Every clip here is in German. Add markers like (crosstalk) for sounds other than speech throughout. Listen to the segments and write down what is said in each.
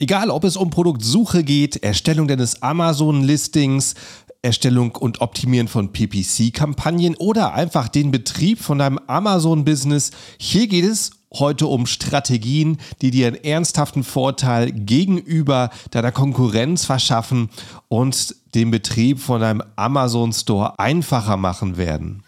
Egal, ob es um Produktsuche geht, Erstellung deines Amazon-Listings, Erstellung und Optimieren von PPC-Kampagnen oder einfach den Betrieb von deinem Amazon-Business, hier geht es heute um Strategien, die dir einen ernsthaften Vorteil gegenüber deiner Konkurrenz verschaffen und den Betrieb von deinem Amazon-Store einfacher machen werden.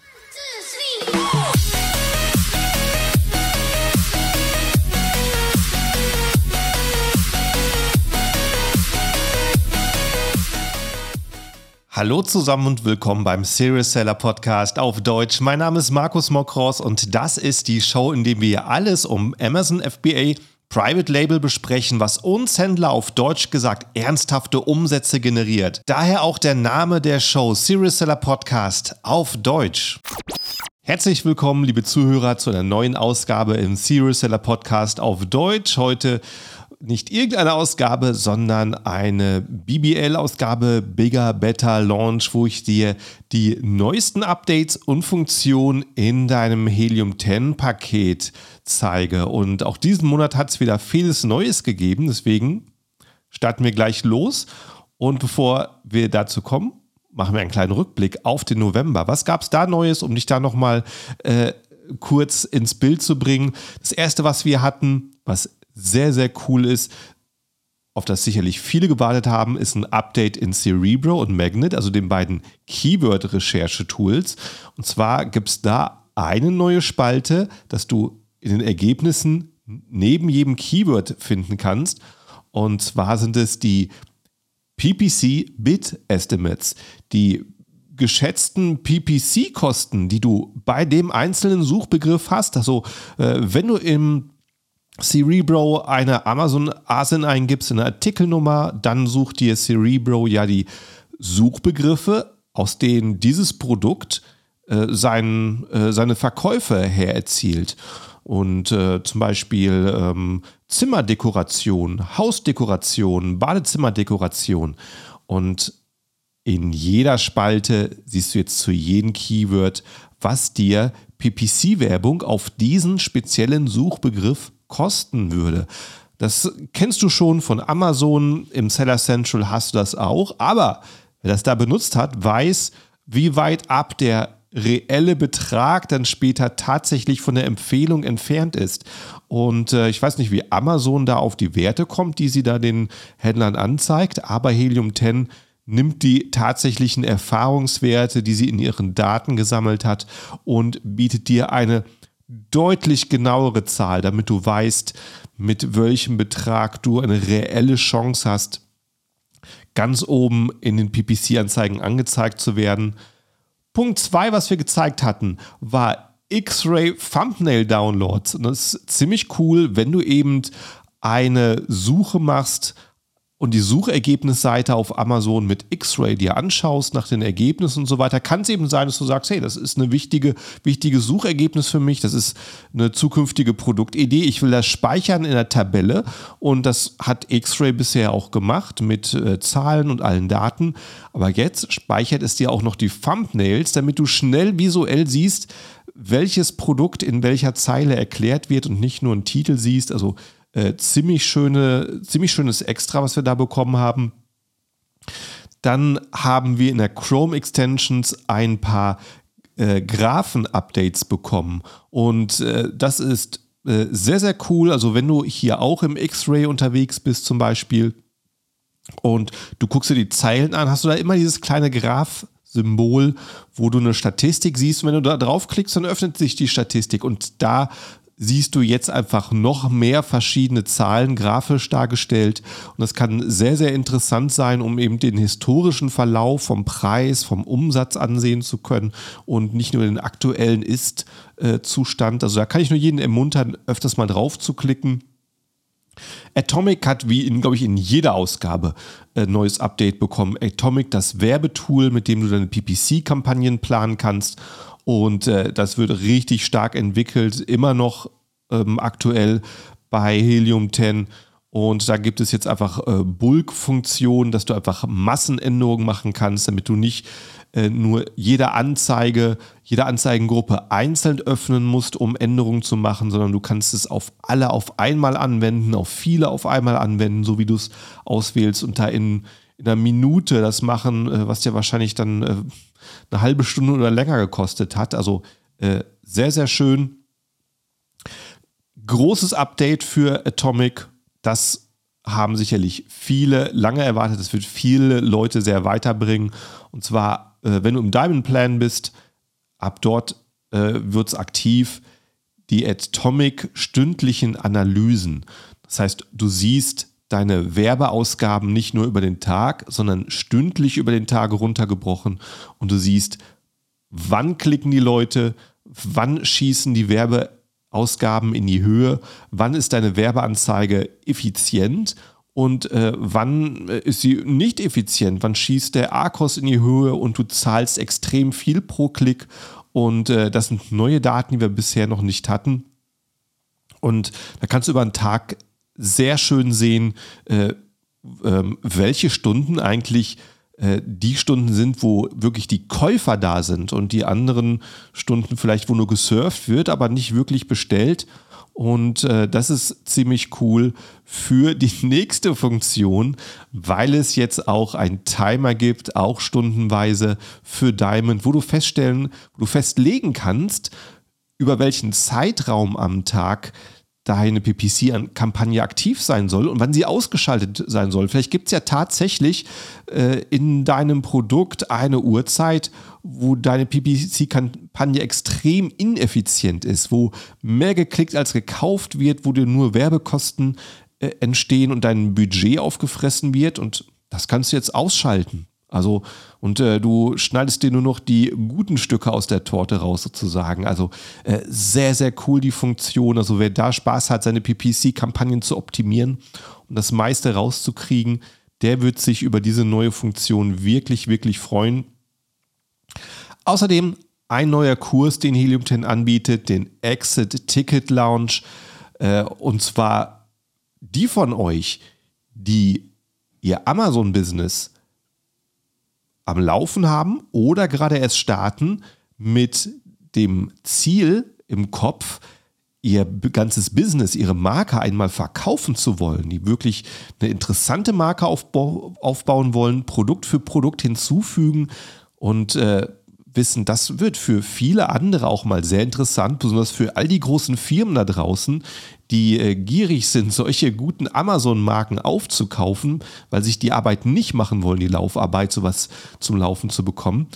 Hallo zusammen und willkommen beim Serious Seller Podcast auf Deutsch. Mein Name ist Markus Mokros und das ist die Show, in der wir alles um Amazon FBA Private Label besprechen, was uns Händler auf Deutsch gesagt ernsthafte Umsätze generiert. Daher auch der Name der Show Serious Seller Podcast auf Deutsch. Herzlich willkommen, liebe Zuhörer, zu einer neuen Ausgabe im Serious Seller Podcast auf Deutsch. Heute nicht irgendeine Ausgabe, sondern eine BBL-Ausgabe, Bigger, Better Launch, wo ich dir die neuesten Updates und Funktionen in deinem Helium 10 Paket zeige. Und auch diesen Monat hat es wieder vieles Neues gegeben, deswegen starten wir gleich los. Und bevor wir dazu kommen, machen wir einen kleinen Rückblick auf den November. Was gab es da Neues, um dich da nochmal äh, kurz ins Bild zu bringen? Das erste, was wir hatten, was sehr, sehr cool ist, auf das sicherlich viele gewartet haben, ist ein Update in Cerebro und Magnet, also den beiden Keyword-Recherche-Tools. Und zwar gibt es da eine neue Spalte, dass du in den Ergebnissen neben jedem Keyword finden kannst. Und zwar sind es die PPC Bit Estimates, die geschätzten PPC-Kosten, die du bei dem einzelnen Suchbegriff hast. Also, äh, wenn du im Cerebro eine Amazon ASIN eingibst, eine Artikelnummer, dann sucht dir Cerebro ja die Suchbegriffe, aus denen dieses Produkt äh, sein, äh, seine Verkäufe her erzielt. Und äh, zum Beispiel ähm, Zimmerdekoration, Hausdekoration, Badezimmerdekoration. Und in jeder Spalte siehst du jetzt zu jedem Keyword, was dir PPC-Werbung auf diesen speziellen Suchbegriff kosten würde. Das kennst du schon von Amazon, im Seller Central hast du das auch, aber wer das da benutzt hat, weiß, wie weit ab der reelle Betrag dann später tatsächlich von der Empfehlung entfernt ist. Und äh, ich weiß nicht, wie Amazon da auf die Werte kommt, die sie da den Händlern anzeigt, aber Helium 10 nimmt die tatsächlichen Erfahrungswerte, die sie in ihren Daten gesammelt hat und bietet dir eine deutlich genauere Zahl, damit du weißt, mit welchem Betrag du eine reelle Chance hast, ganz oben in den PPC-Anzeigen angezeigt zu werden. Punkt 2, was wir gezeigt hatten, war X-Ray Thumbnail Downloads. Und das ist ziemlich cool, wenn du eben eine Suche machst und die Suchergebnisseite auf Amazon mit X-Ray dir anschaust nach den Ergebnissen und so weiter, kann es eben sein, dass du sagst, hey, das ist eine wichtige, wichtige Suchergebnis für mich, das ist eine zukünftige Produktidee, ich will das speichern in der Tabelle. Und das hat X-Ray bisher auch gemacht mit äh, Zahlen und allen Daten, aber jetzt speichert es dir auch noch die Thumbnails, damit du schnell visuell siehst, welches Produkt in welcher Zeile erklärt wird und nicht nur einen Titel siehst, also äh, ziemlich, schöne, ziemlich schönes Extra, was wir da bekommen haben. Dann haben wir in der Chrome Extensions ein paar äh, Graphen-Updates bekommen. Und äh, das ist äh, sehr, sehr cool. Also wenn du hier auch im X-Ray unterwegs bist zum Beispiel und du guckst dir die Zeilen an, hast du da immer dieses kleine Graph Symbol, wo du eine Statistik siehst. Und wenn du da draufklickst, dann öffnet sich die Statistik und da siehst du jetzt einfach noch mehr verschiedene Zahlen grafisch dargestellt. Und das kann sehr, sehr interessant sein, um eben den historischen Verlauf vom Preis, vom Umsatz ansehen zu können und nicht nur den aktuellen Ist-Zustand. Also da kann ich nur jeden ermuntern, öfters mal drauf zu klicken. Atomic hat wie in, glaube ich, in jeder Ausgabe ein äh, neues Update bekommen. Atomic, das Werbetool, mit dem du deine PPC-Kampagnen planen kannst. Und äh, das wird richtig stark entwickelt, immer noch ähm, aktuell bei Helium 10. Und da gibt es jetzt einfach äh, Bulk-Funktionen, dass du einfach Massenänderungen machen kannst, damit du nicht äh, nur jede Anzeige, jede Anzeigengruppe einzeln öffnen musst, um Änderungen zu machen, sondern du kannst es auf alle auf einmal anwenden, auf viele auf einmal anwenden, so wie du es auswählst und da in, in einer Minute das machen, äh, was dir wahrscheinlich dann äh, eine halbe Stunde oder länger gekostet hat. Also äh, sehr, sehr schön. Großes Update für Atomic. Das haben sicherlich viele lange erwartet. Das wird viele Leute sehr weiterbringen. Und zwar, äh, wenn du im Diamond Plan bist, ab dort äh, wird es aktiv. Die Atomic stündlichen Analysen. Das heißt, du siehst deine Werbeausgaben nicht nur über den Tag, sondern stündlich über den Tag runtergebrochen und du siehst, wann klicken die Leute, wann schießen die Werbeausgaben in die Höhe, wann ist deine Werbeanzeige effizient und äh, wann äh, ist sie nicht effizient, wann schießt der ARKOS in die Höhe und du zahlst extrem viel pro Klick und äh, das sind neue Daten, die wir bisher noch nicht hatten. Und da kannst du über einen Tag sehr schön sehen, äh, äh, welche Stunden eigentlich äh, die Stunden sind, wo wirklich die Käufer da sind und die anderen Stunden vielleicht, wo nur gesurft wird, aber nicht wirklich bestellt. Und äh, das ist ziemlich cool für die (laughs) nächste Funktion, weil es jetzt auch einen Timer gibt, auch stundenweise für Diamond, wo du feststellen, wo du festlegen kannst, über welchen Zeitraum am Tag deine PPC-Kampagne aktiv sein soll und wann sie ausgeschaltet sein soll. Vielleicht gibt es ja tatsächlich äh, in deinem Produkt eine Uhrzeit, wo deine PPC-Kampagne extrem ineffizient ist, wo mehr geklickt als gekauft wird, wo dir nur Werbekosten äh, entstehen und dein Budget aufgefressen wird und das kannst du jetzt ausschalten. Also, und äh, du schneidest dir nur noch die guten Stücke aus der Torte raus, sozusagen. Also äh, sehr, sehr cool die Funktion. Also, wer da Spaß hat, seine PPC-Kampagnen zu optimieren und das meiste rauszukriegen, der wird sich über diese neue Funktion wirklich, wirklich freuen. Außerdem ein neuer Kurs, den Helium 10 anbietet, den Exit Ticket Lounge. Äh, und zwar die von euch, die ihr Amazon-Business am Laufen haben oder gerade erst starten mit dem Ziel im Kopf, ihr ganzes Business, ihre Marke einmal verkaufen zu wollen, die wirklich eine interessante Marke aufbauen wollen, Produkt für Produkt hinzufügen und äh, wissen, das wird für viele andere auch mal sehr interessant, besonders für all die großen Firmen da draußen, die äh, gierig sind, (laughs) solche guten Amazon-Marken aufzukaufen, weil sich die Arbeit nicht machen wollen, die Laufarbeit, sowas zum Laufen zu bekommen.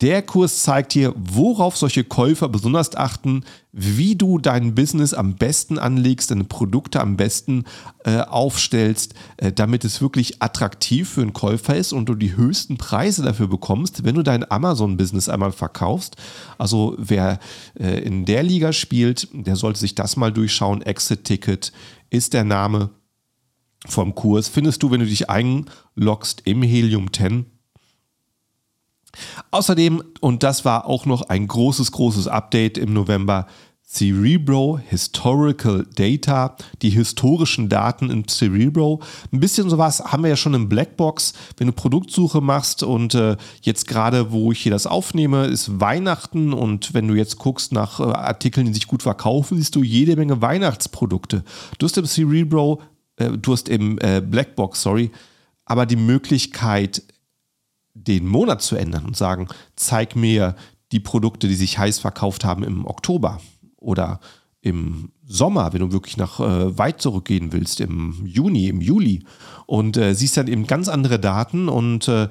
Der Kurs zeigt dir, worauf solche Käufer besonders achten, wie du dein Business am besten anlegst, deine Produkte am besten äh, aufstellst, äh, damit es wirklich attraktiv für einen Käufer ist und du die höchsten Preise dafür bekommst, wenn du dein Amazon-Business einmal verkaufst. Also wer äh, in der Liga spielt, der sollte sich das mal durchschauen. Exit Ticket ist der Name vom Kurs. Findest du, wenn du dich einloggst im Helium 10 Außerdem, und das war auch noch ein großes, großes Update im November, Cerebro Historical Data, die historischen Daten in Cerebro. Ein bisschen sowas haben wir ja schon im Blackbox. Wenn du Produktsuche machst und äh, jetzt gerade, wo ich hier das aufnehme, ist Weihnachten und wenn du jetzt guckst nach äh, Artikeln, die sich gut verkaufen, siehst du jede Menge Weihnachtsprodukte. Du hast im Cerebro, äh, du hast im äh, Blackbox, sorry, aber die Möglichkeit, den Monat zu ändern und sagen, zeig mir die Produkte, die sich heiß verkauft haben im Oktober oder im Sommer, wenn du wirklich nach äh, weit zurückgehen willst, im Juni, im Juli und äh, siehst dann eben ganz andere Daten und äh,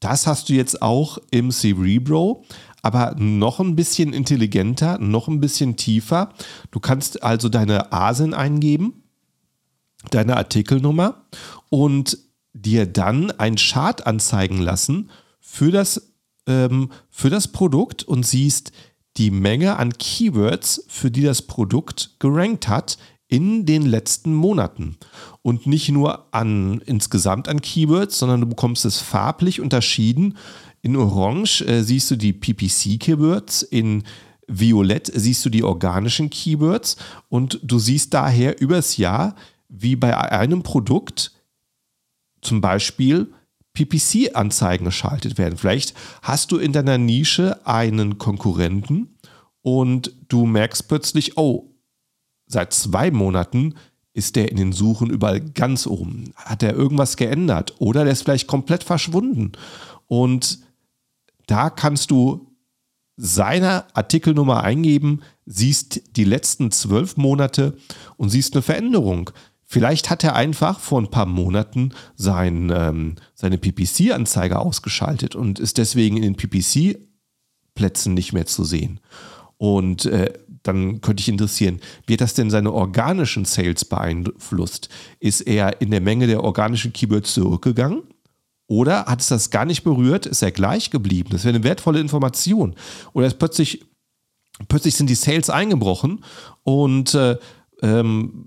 das hast du jetzt auch im Cerebro, aber noch ein bisschen intelligenter, noch ein bisschen tiefer. Du kannst also deine ASIN eingeben, deine Artikelnummer und dir dann ein Chart anzeigen lassen für das, ähm, für das Produkt und siehst die Menge an Keywords, für die das Produkt gerankt hat in den letzten Monaten. Und nicht nur an insgesamt an Keywords, sondern du bekommst es farblich unterschieden. In Orange äh, siehst du die PPC-Keywords, in Violett siehst du die organischen Keywords und du siehst daher übers Jahr, wie bei einem Produkt zum Beispiel PPC-Anzeigen geschaltet werden. Vielleicht hast du in deiner Nische einen Konkurrenten und du merkst plötzlich, oh, seit zwei Monaten ist der in den Suchen überall ganz oben. Hat er irgendwas geändert oder der ist vielleicht komplett verschwunden. Und da kannst du seine Artikelnummer eingeben, siehst die letzten zwölf Monate und siehst eine Veränderung. Vielleicht hat er einfach vor ein paar Monaten sein, ähm, seine PPC-Anzeige ausgeschaltet und ist deswegen in den PPC-Plätzen nicht mehr zu sehen. Und äh, dann könnte ich interessieren, wie hat das denn seine organischen Sales beeinflusst? Ist er in der Menge der organischen Keywords zurückgegangen? Oder hat es das gar nicht berührt? Ist er gleich geblieben? Das wäre eine wertvolle Information. Oder ist plötzlich, plötzlich sind die Sales eingebrochen und äh, ähm,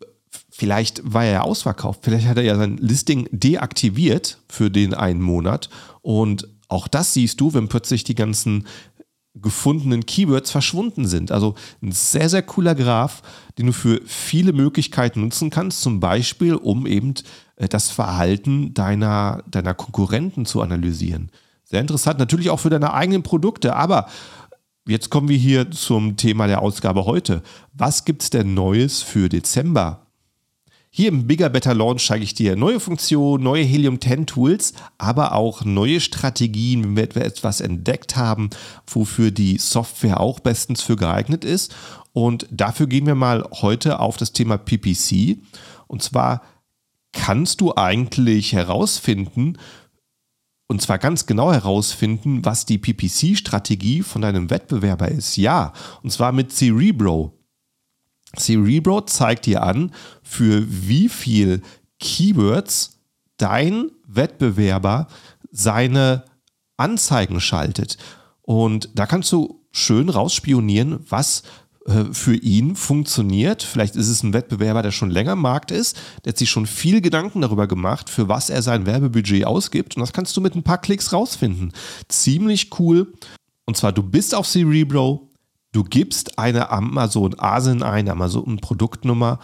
vielleicht war er ja ausverkauft. Vielleicht hat er ja sein Listing deaktiviert für den einen Monat. Und auch das siehst du, wenn plötzlich die ganzen gefundenen Keywords verschwunden sind. Also ein sehr, sehr cooler Graph, den du für viele Möglichkeiten nutzen kannst, zum Beispiel um eben äh, das Verhalten deiner, deiner Konkurrenten zu analysieren. Sehr interessant, natürlich auch für deine eigenen Produkte, aber jetzt kommen wir hier zum Thema der Ausgabe heute. Was gibt es denn Neues für Dezember? Hier im Bigger Better Launch zeige ich dir neue Funktionen, neue Helium 10 Tools, aber auch neue Strategien, wenn wir etwas entdeckt haben, wofür die Software auch bestens für geeignet ist. Und dafür gehen wir mal heute auf das Thema PPC. Und zwar kannst du eigentlich herausfinden, und zwar ganz genau herausfinden, was die PPC-Strategie von deinem Wettbewerber ist. Ja, und zwar mit Cerebro. Cerebro zeigt dir an, für wie viel Keywords dein Wettbewerber seine Anzeigen schaltet. Und da kannst du schön rausspionieren, was äh, für ihn funktioniert. Vielleicht ist es ein Wettbewerber, der schon länger im Markt ist, der hat sich schon viel Gedanken darüber gemacht, für was er sein Werbebudget ausgibt. Und das kannst du mit ein paar Klicks rausfinden. Ziemlich cool. Und zwar, du bist auf Cerebro, Du gibst eine Amazon ASIN ein, Amazon Produktnummer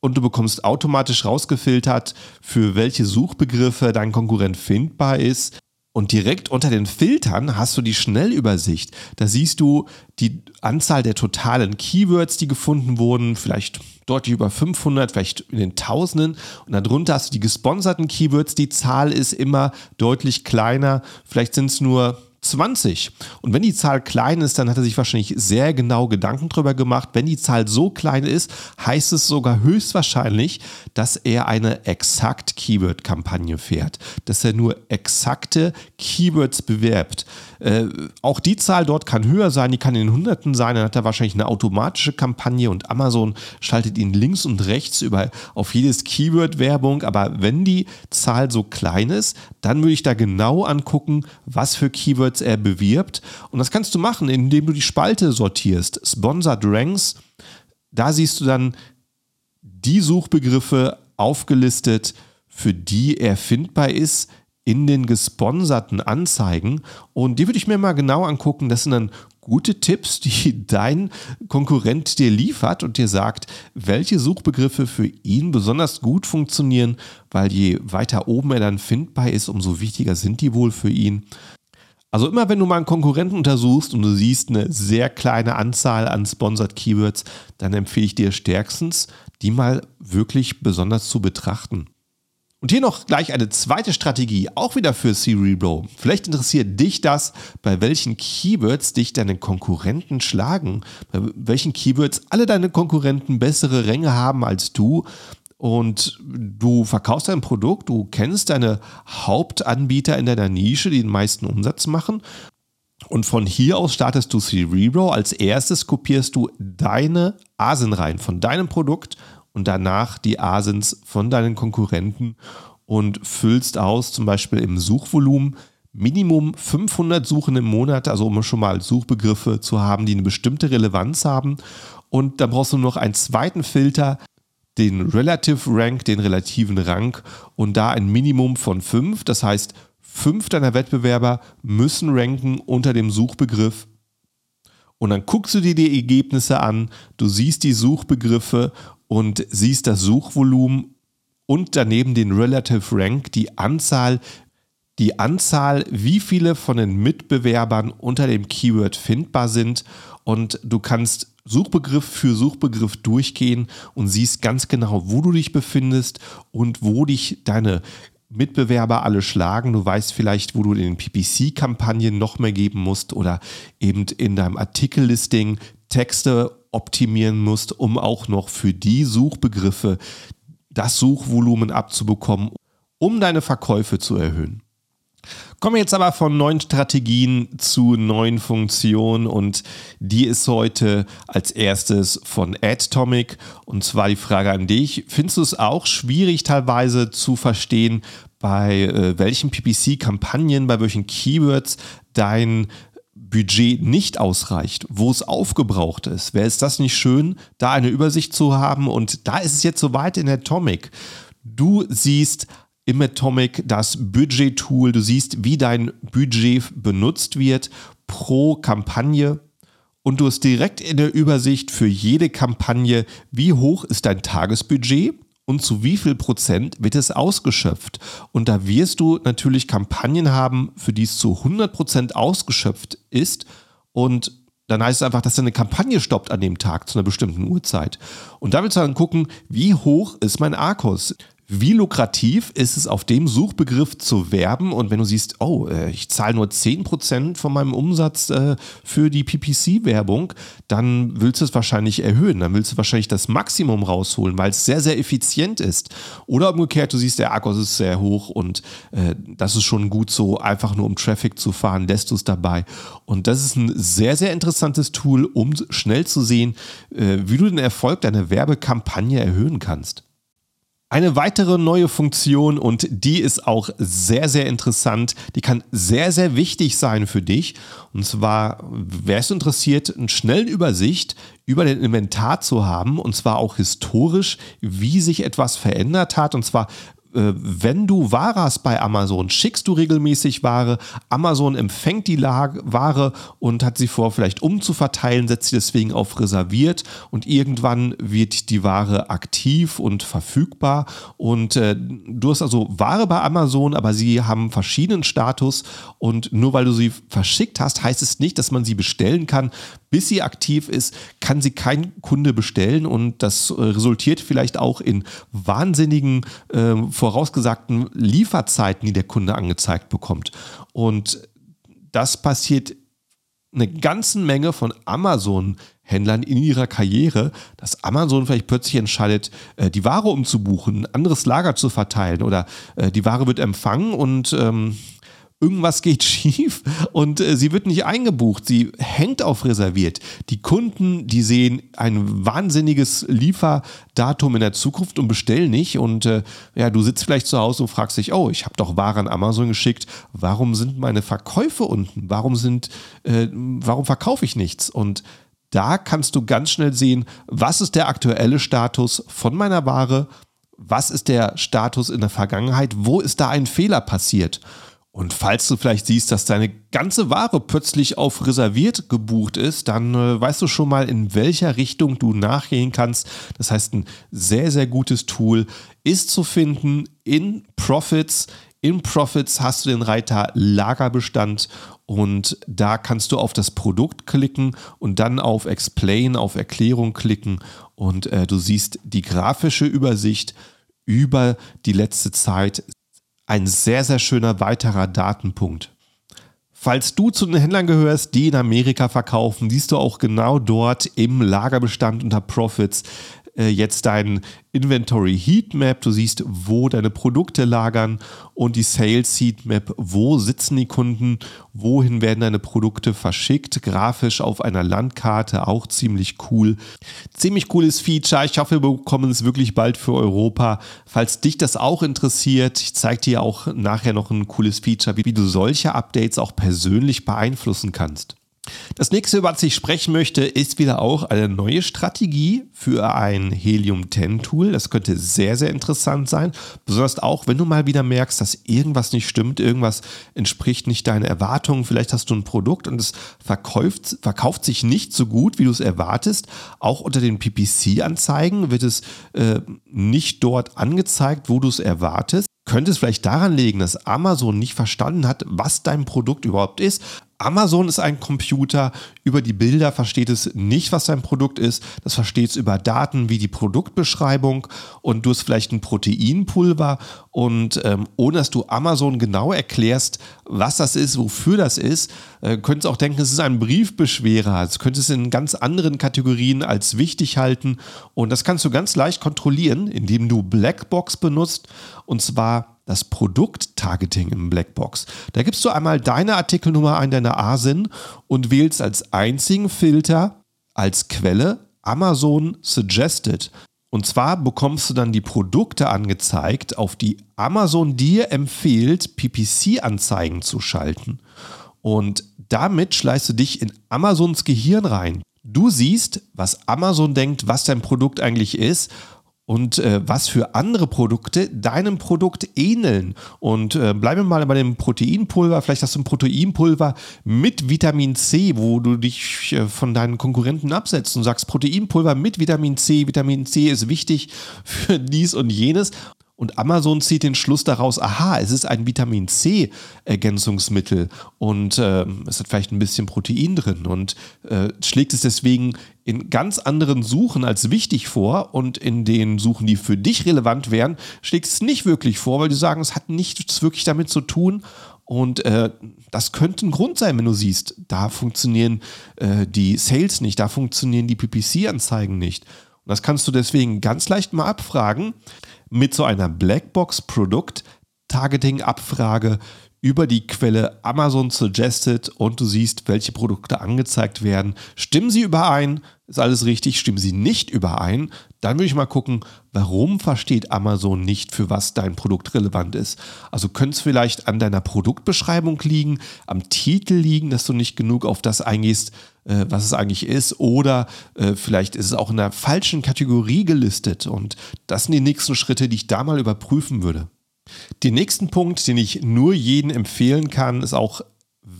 und du bekommst automatisch rausgefiltert, für welche Suchbegriffe dein Konkurrent findbar ist. Und direkt unter den Filtern hast du die Schnellübersicht. Da siehst du die Anzahl der totalen Keywords, die gefunden wurden, vielleicht deutlich über 500, vielleicht in den Tausenden. Und darunter hast du die gesponserten Keywords. Die Zahl ist immer deutlich kleiner. Vielleicht sind es nur 20. Und wenn die Zahl klein ist, dann hat er sich wahrscheinlich sehr genau Gedanken darüber gemacht. Wenn die Zahl so klein ist, heißt es sogar höchstwahrscheinlich, dass er eine exakt Keyword-Kampagne fährt, dass er nur exakte Keywords bewerbt. Äh, auch die Zahl dort kann höher sein, die kann in den Hunderten sein, dann hat er wahrscheinlich eine automatische Kampagne und Amazon schaltet ihn links und rechts über auf jedes Keyword Werbung. Aber wenn die Zahl so klein ist, dann würde ich da genau angucken, was für Keywords er bewirbt. Und das kannst du machen, indem du die Spalte sortierst. Sponsored Ranks, da siehst du dann die Suchbegriffe aufgelistet, für die er findbar ist in den gesponserten Anzeigen. Und die würde ich mir mal genau angucken. Das sind dann gute Tipps, die (laughs) dein Konkurrent dir liefert und dir sagt, welche Suchbegriffe für ihn besonders gut funktionieren, weil je weiter oben er dann findbar ist, umso wichtiger sind die wohl für ihn. Also immer wenn du mal einen Konkurrenten untersuchst und du siehst eine sehr kleine Anzahl an Sponsored Keywords, dann empfehle ich dir stärkstens, die mal wirklich besonders zu betrachten. Und hier noch gleich eine zweite Strategie, auch wieder für Cerebro. Vielleicht interessiert dich das, bei welchen Keywords dich deine Konkurrenten schlagen, bei welchen Keywords alle deine Konkurrenten bessere Ränge haben als du. Und du verkaufst dein Produkt, du kennst deine Hauptanbieter in deiner Nische, die den meisten Umsatz machen. Und von hier aus startest du Cerebro. Als erstes kopierst du deine ASIN rein von deinem Produkt und danach die ASINs von deinen Konkurrenten und füllst aus, zum Beispiel im Suchvolumen, Minimum 500 Suchen im Monat, also um schon mal Suchbegriffe zu haben, die eine bestimmte Relevanz haben. Und dann brauchst du noch einen zweiten Filter, den Relative Rank, den relativen Rang und da ein Minimum von 5. Das heißt, fünf deiner Wettbewerber müssen ranken unter dem Suchbegriff und dann guckst du dir die Ergebnisse an, du siehst die Suchbegriffe und siehst das Suchvolumen und daneben den Relative Rank, die Anzahl, die Anzahl, wie viele von den Mitbewerbern unter dem Keyword findbar sind. Und du kannst Suchbegriff für Suchbegriff durchgehen und siehst ganz genau, wo du dich befindest und wo dich deine Mitbewerber alle schlagen. Du weißt vielleicht, wo du in den PPC-Kampagnen noch mehr geben musst oder eben in deinem Artikellisting Texte optimieren musst, um auch noch für die Suchbegriffe das Suchvolumen abzubekommen, um deine Verkäufe zu erhöhen. Kommen wir jetzt aber von neuen Strategien zu neuen Funktionen und die ist heute als erstes von Atomic und zwar die Frage an dich. Findest du es auch schwierig teilweise zu verstehen, bei äh, welchen PPC-Kampagnen, bei welchen Keywords dein Budget nicht ausreicht, wo es aufgebraucht ist. Wäre es das nicht schön, da eine Übersicht zu haben? Und da ist es jetzt soweit in Atomic. Du siehst im Atomic das Budget-Tool, du siehst, wie dein Budget benutzt wird pro Kampagne. Und du hast direkt in der Übersicht für jede Kampagne, wie hoch ist dein Tagesbudget und zu wie viel Prozent wird es ausgeschöpft. Und da wirst du natürlich Kampagnen haben, für die es zu 100 Prozent ausgeschöpft ist und dann heißt es einfach, dass deine Kampagne stoppt an dem Tag zu einer bestimmten Uhrzeit. Und da willst du dann gucken, wie hoch ist mein Arkos? Wie lukrativ ist es, auf dem Suchbegriff zu werben? Und wenn du siehst, oh, äh, ich zahle nur 10% von meinem Umsatz äh, für die PPC-Werbung, dann willst du es wahrscheinlich erhöhen. Dann willst du wahrscheinlich das Maximum rausholen, weil es sehr, sehr effizient ist. Oder umgekehrt, du siehst, der Akkus ist sehr hoch und äh, das ist schon gut so, einfach nur um Traffic zu fahren, lässt du es dabei. Und das ist ein sehr, sehr interessantes Tool, um schnell zu sehen, wie du den Erfolg deiner Werbekampagne erhöhen kannst. Eine weitere neue Funktion und die ist auch sehr, sehr interessant. Die kann sehr, sehr wichtig sein für dich. Und zwar wärst du interessiert, eine schnelle Übersicht über den Inventar zu haben und zwar auch historisch, wie sich etwas verändert hat. Und zwar wenn du Ware hast bei Amazon, schickst du regelmäßig Ware, Amazon empfängt die Ware und hat sie vor, vielleicht umzuverteilen, setzt sie deswegen auf reserviert und irgendwann wird die Ware aktiv und verfügbar und äh, du hast also Ware bei Amazon, aber sie haben verschiedenen Status und nur weil du sie verschickt hast, heißt es nicht, dass man sie bestellen kann. Bis sie aktiv ist, kann sie kein Kunde bestellen und das äh, resultiert vielleicht auch in wahnsinnigen äh, vorausgesagten Lieferzeiten, die der Kunde angezeigt bekommt. Und das passiert eine ganze Menge von Amazon-Händlern in ihrer Karriere, dass Amazon vielleicht plötzlich entscheidet, äh, die Ware umzubuchen, ein anderes Lager zu verteilen oder äh, die Ware wird empfangen und ähm, irgendwas geht (laughs) schief und äh, sie wird nicht eingebucht, sie hängt auf reserviert. Die Kunden, die sehen ein wahnsinniges Lieferdatum in der Zukunft und bestellen nicht und äh, ja, du sitzt vielleicht zu Hause und fragst dich, oh, ich habe doch Ware an Amazon geschickt, warum sind meine Verkäufe unten? Warum sind, äh, warum verkaufe ich nichts? Und da kannst du ganz schnell sehen, was ist der aktuelle Status von meiner Ware, was ist der Status in der Vergangenheit, wo ist da ein Fehler passiert? Und falls du vielleicht siehst, dass deine ganze Ware plötzlich auf reserviert gebucht ist, dann äh, weißt du schon mal, in welcher Richtung du nachgehen kannst. Das heißt, ein sehr, sehr gutes Tool ist zu finden in Profits. In Profits hast du den Reiter Lagerbestand und da kannst du auf das Produkt klicken und dann auf Explain, auf Erklärung klicken und äh, du siehst die grafische Übersicht über die letzte Zeit ein sehr, sehr schöner weiterer Datenpunkt. Falls du zu den Händlern gehörst, die in Amerika verkaufen, siehst du auch genau dort im Lagerbestand unter Profits jetzt dein Inventory Heatmap. Du siehst, wo deine Produkte lagern und die Sales Heatmap, wo sitzen die Kunden, wohin werden deine Produkte verschickt, grafisch auf einer Landkarte, auch ziemlich cool. Ziemlich cooles Feature. Ich hoffe, wir bekommen es wirklich bald für Europa. Falls dich das auch interessiert, ich zeige dir auch nachher noch ein cooles Feature, wie du solche Updates auch persönlich beeinflussen kannst. Das nächste, über was ich sprechen möchte, ist wieder auch eine neue Strategie für ein Helium 10 Tool. Das könnte sehr, sehr interessant sein. Besonders auch, wenn du mal wieder merkst, dass irgendwas nicht stimmt, irgendwas entspricht nicht deinen Erwartungen. Vielleicht hast du ein Produkt und es verkauft, verkauft sich nicht so gut, wie du es erwartest. Auch unter den PPC-Anzeigen wird es äh, nicht dort angezeigt, wo du es erwartest. Könnte es vielleicht daran liegen, dass Amazon nicht verstanden hat, was dein Produkt überhaupt ist. Amazon ist ein Computer, über die Bilder versteht es nicht, was dein Produkt ist. Das versteht es über Daten wie die Produktbeschreibung. Und du hast vielleicht ein Proteinpulver. Und ähm, ohne dass du Amazon genau erklärst, was das ist, wofür das ist, äh, könntest du auch denken, es ist ein Briefbeschwerer. Es könntest es in ganz anderen Kategorien als wichtig halten. Und das kannst du ganz leicht kontrollieren, indem du Blackbox benutzt. Und zwar das Produkt-Targeting im Blackbox. Da gibst du einmal deine Artikelnummer ein, deine ASIN und wählst als einzigen Filter als Quelle Amazon Suggested. Und zwar bekommst du dann die Produkte angezeigt, auf die Amazon dir empfiehlt, PPC-Anzeigen zu schalten. Und damit schleißt du dich in Amazons Gehirn rein. Du siehst, was Amazon denkt, was dein Produkt eigentlich ist und äh, was für andere Produkte deinem Produkt ähneln. Und äh, bleiben wir mal bei dem Proteinpulver. Vielleicht hast du ein Proteinpulver mit Vitamin C, wo du dich äh, von deinen Konkurrenten absetzt und sagst, Proteinpulver mit Vitamin C. Vitamin C ist wichtig für dies und jenes. Und Amazon zieht den Schluss daraus, aha, es ist ein Vitamin C-Ergänzungsmittel und äh, es hat vielleicht ein bisschen Protein drin und äh, schlägt es deswegen in ganz anderen Suchen als wichtig vor und in den Suchen, die für dich relevant wären, schlägt es nicht wirklich vor, weil die sagen, es hat nichts wirklich damit zu tun und äh, das könnte ein Grund sein, wenn du siehst, da funktionieren äh, die Sales nicht, da funktionieren die PPC-Anzeigen nicht. Das kannst du deswegen ganz leicht mal abfragen mit so einer Blackbox-Produkt-Targeting-Abfrage über die Quelle Amazon Suggested und du siehst, welche Produkte angezeigt werden. Stimmen sie überein? Ist alles richtig? Stimmen sie nicht überein? Dann würde ich mal gucken, warum versteht Amazon nicht, für was dein Produkt relevant ist. Also könnte es vielleicht an deiner Produktbeschreibung liegen, am Titel liegen, dass du nicht genug auf das eingehst, äh, was es eigentlich ist. Oder äh, vielleicht ist es auch in einer falschen Kategorie gelistet. Und das sind die nächsten Schritte, die ich da mal überprüfen würde. Den nächsten Punkt, den ich nur jedem empfehlen kann, ist auch,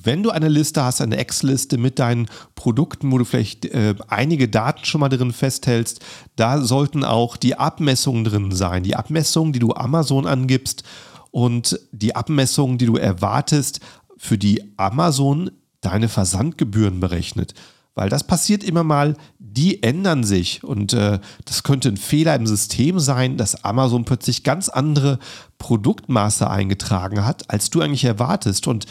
wenn du eine Liste hast, eine Excel-Liste mit deinen Produkten, wo du vielleicht äh, einige Daten schon mal drin festhältst, da sollten auch die Abmessungen drin sein. Die Abmessungen, die du Amazon angibst und die Abmessungen, die du erwartest, für die Amazon deine Versandgebühren berechnet. Weil das passiert immer mal, die ändern sich und äh, das könnte ein Fehler im System sein, dass Amazon plötzlich ganz andere Produktmaße eingetragen hat, als du eigentlich erwartest. Und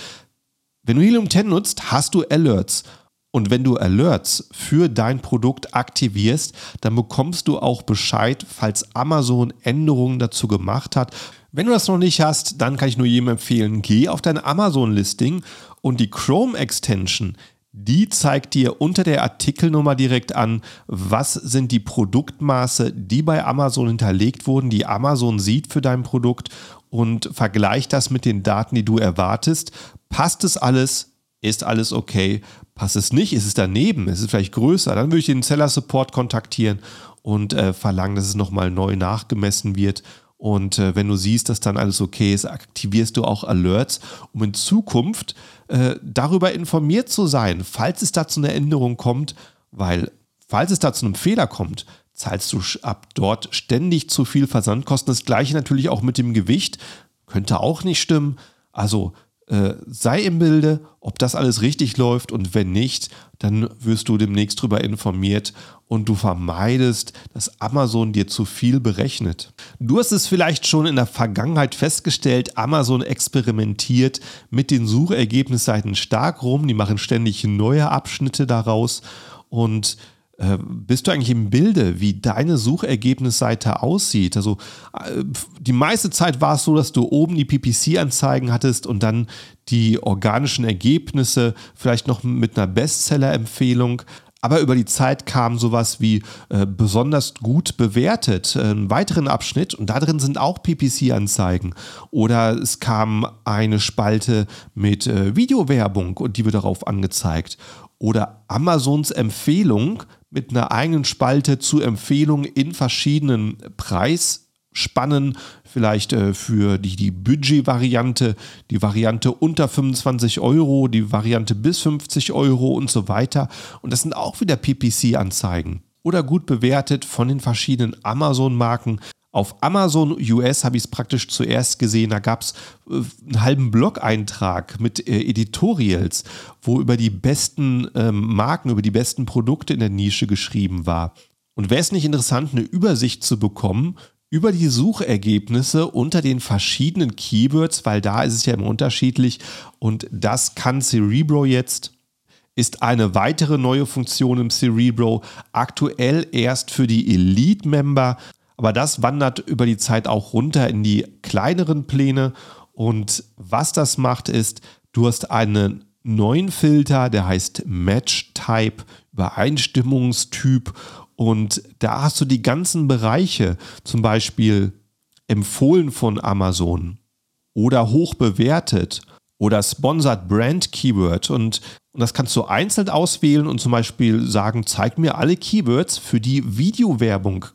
wenn du Helium 10 nutzt, hast du Alerts. Und wenn du Alerts für dein Produkt aktivierst, dann bekommst du auch Bescheid, falls Amazon Änderungen dazu gemacht hat. Wenn du das noch nicht hast, dann kann ich nur jedem empfehlen, geh auf dein Amazon-Listing und die Chrome-Extension, die zeigt dir unter der Artikelnummer direkt an, was sind die Produktmaße, die bei Amazon hinterlegt wurden, die Amazon sieht für dein Produkt und vergleicht das mit den Daten, die du erwartest. Passt es alles? Ist alles okay? Passt es nicht? Ist es daneben? Ist es vielleicht größer? Dann würde ich den Seller Support kontaktieren und äh, verlangen, dass es nochmal neu nachgemessen wird und äh, wenn du siehst, dass dann alles okay ist, aktivierst du auch Alerts, um in Zukunft äh, darüber informiert zu sein, falls es da zu einer Änderung kommt, weil falls es da zu einem Fehler kommt, zahlst du ab dort ständig zu viel Versandkosten. Das gleiche natürlich auch mit dem Gewicht, könnte auch nicht stimmen. Also äh, sei im Bilde, ob das alles richtig läuft und wenn nicht, dann wirst du demnächst darüber informiert und du vermeidest, dass Amazon dir zu viel berechnet. Du hast es vielleicht schon in der Vergangenheit festgestellt, Amazon experimentiert mit den Suchergebnisseiten stark rum, die machen ständig neue Abschnitte daraus und bist du eigentlich im Bilde, wie deine Suchergebnisseite aussieht? Also äh, die meiste Zeit war es so, dass du oben die PPC-Anzeigen hattest und dann die organischen Ergebnisse, vielleicht noch mit einer Bestseller-Empfehlung. Aber über die Zeit kam sowas wie äh, besonders gut bewertet, äh, einen weiteren Abschnitt und da drin sind auch PPC-Anzeigen. Oder es kam eine Spalte mit äh, Videowerbung und die wird darauf angezeigt. oder Amazons Empfehlung mit einer eigenen Spalte zu Empfehlungen in verschiedenen Preisspannen, vielleicht äh, für die, die Budget-Variante, die Variante unter 25 Euro, die Variante bis 50 Euro und so weiter. Und das sind auch wieder PPC-Anzeigen oder gut bewertet von den verschiedenen Amazon-Marken. Auf Amazon US habe ich es praktisch zuerst gesehen. Da gab es äh, einen halben Blog-Eintrag mit äh, Editorials, wo über die besten ähm, Marken, über die besten Produkte in der Nische geschrieben war. Und wäre es nicht interessant, eine Übersicht zu bekommen über die Suchergebnisse unter den verschiedenen Keywords, weil da ist es ja immer unterschiedlich und das kann Cerebro jetzt ist eine weitere neue Funktion im Cerebro, aktuell erst für die Elite-Member, aber das wandert über die Zeit auch runter in die kleineren Pläne. Und was das macht, ist, du hast einen neuen Filter, der heißt Match Type, Übereinstimmungstyp. Und da hast du die ganzen Bereiche, zum Beispiel empfohlen von Amazon oder hoch bewertet oder Sponsored Brand Keyword. Und, und das kannst du einzeln auswählen und zum Beispiel sagen, zeig mir alle Keywords, für die Videowerbung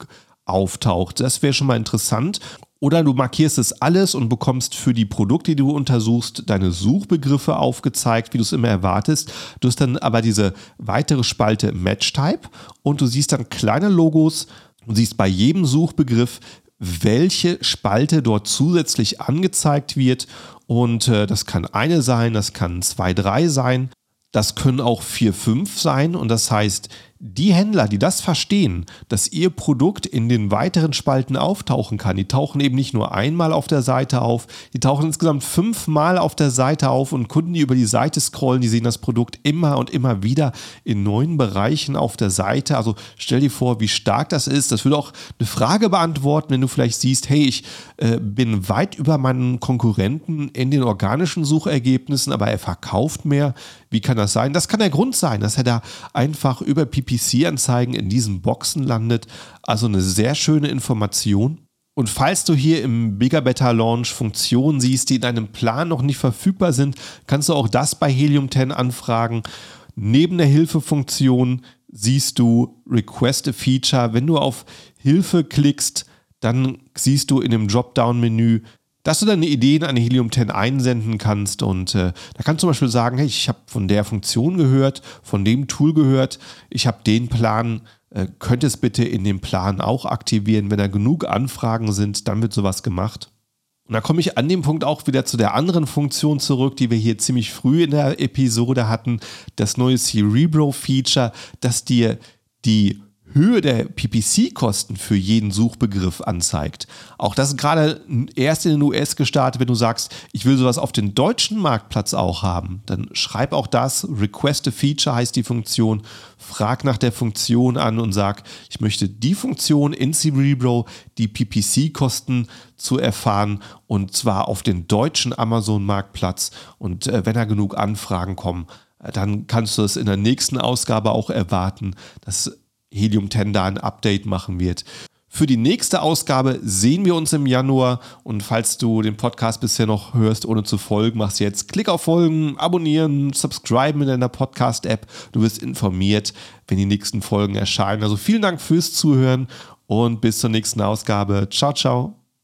auftaucht. Das wäre schon mal interessant. Oder du markierst es alles und bekommst für die Produkte, die du untersuchst, deine Suchbegriffe aufgezeigt, wie du es immer erwartest. Du hast dann aber diese weitere Spalte Match Type und du siehst dann kleine Logos. Du siehst bei jedem Suchbegriff, welche Spalte dort zusätzlich angezeigt wird. Und äh, das kann eine sein, das kann zwei, drei sein. Das können auch vier, fünf sein. Und das heißt, die Händler, die das verstehen, dass ihr Produkt in den weiteren Spalten auftauchen kann, die tauchen eben nicht nur einmal auf der Seite auf, die tauchen insgesamt fünfmal auf der Seite auf und Kunden, die über die Seite scrollen, die sehen das Produkt immer und immer wieder in neuen Bereichen auf der Seite. Also stell dir vor, wie stark das ist. Das würde auch eine Frage beantworten, wenn du vielleicht siehst, hey, ich äh, bin weit über meinen Konkurrenten in den organischen Suchergebnissen, aber er verkauft mehr. Wie kann das sein? Das kann der Grund sein, dass er da einfach über PPC PPC-Anzeigen in diesen Boxen landet. Also eine sehr schöne Information. Und falls du hier im Bigger Better Launch Funktionen siehst, die in deinem Plan noch nicht verfügbar sind, kannst du auch das bei Helium 10 anfragen. Neben der Hilfefunktion siehst du Request a Feature. Wenn du auf Hilfe klickst, dann siehst du in dem Dropdown-Menü dass du deine Ideen an Helium 10 einsenden kannst und äh, da kannst du zum Beispiel sagen, hey, ich habe von der Funktion gehört, von dem Tool gehört, ich habe den Plan, äh, könntest bitte in dem Plan auch aktivieren. Wenn da genug Anfragen sind, dann wird sowas gemacht. Und da komme ich an dem Punkt auch wieder zu der anderen Funktion zurück, die wir hier ziemlich früh in der Episode hatten, das neue Cerebro-Feature, das dir die Höhe der PPC-Kosten für jeden Suchbegriff anzeigt. Auch das ist gerade erst in den US gestartet, wenn du sagst, ich will sowas auf den deutschen Marktplatz auch haben, dann schreib auch das. Request a Feature heißt die Funktion. Frag nach der Funktion an und sag, ich möchte die Funktion in Cerebro, die PPC-Kosten zu erfahren und zwar auf den deutschen Amazon-Marktplatz. Und äh, wenn da genug Anfragen kommen, äh, dann kannst du es in der nächsten Ausgabe auch erwarten, dass Helium 10 da ein Update machen wird. Für die nächste Ausgabe sehen wir uns im Januar und falls du den Podcast bisher noch hörst, ohne zu folgen, machst jetzt Klick auf Folgen, abonnieren, subscriben in deiner Podcast-App. Du wirst informiert, wenn die nächsten Folgen erscheinen. Also vielen Dank fürs Zuhören und bis zur nächsten Ausgabe. Ciao, ciao.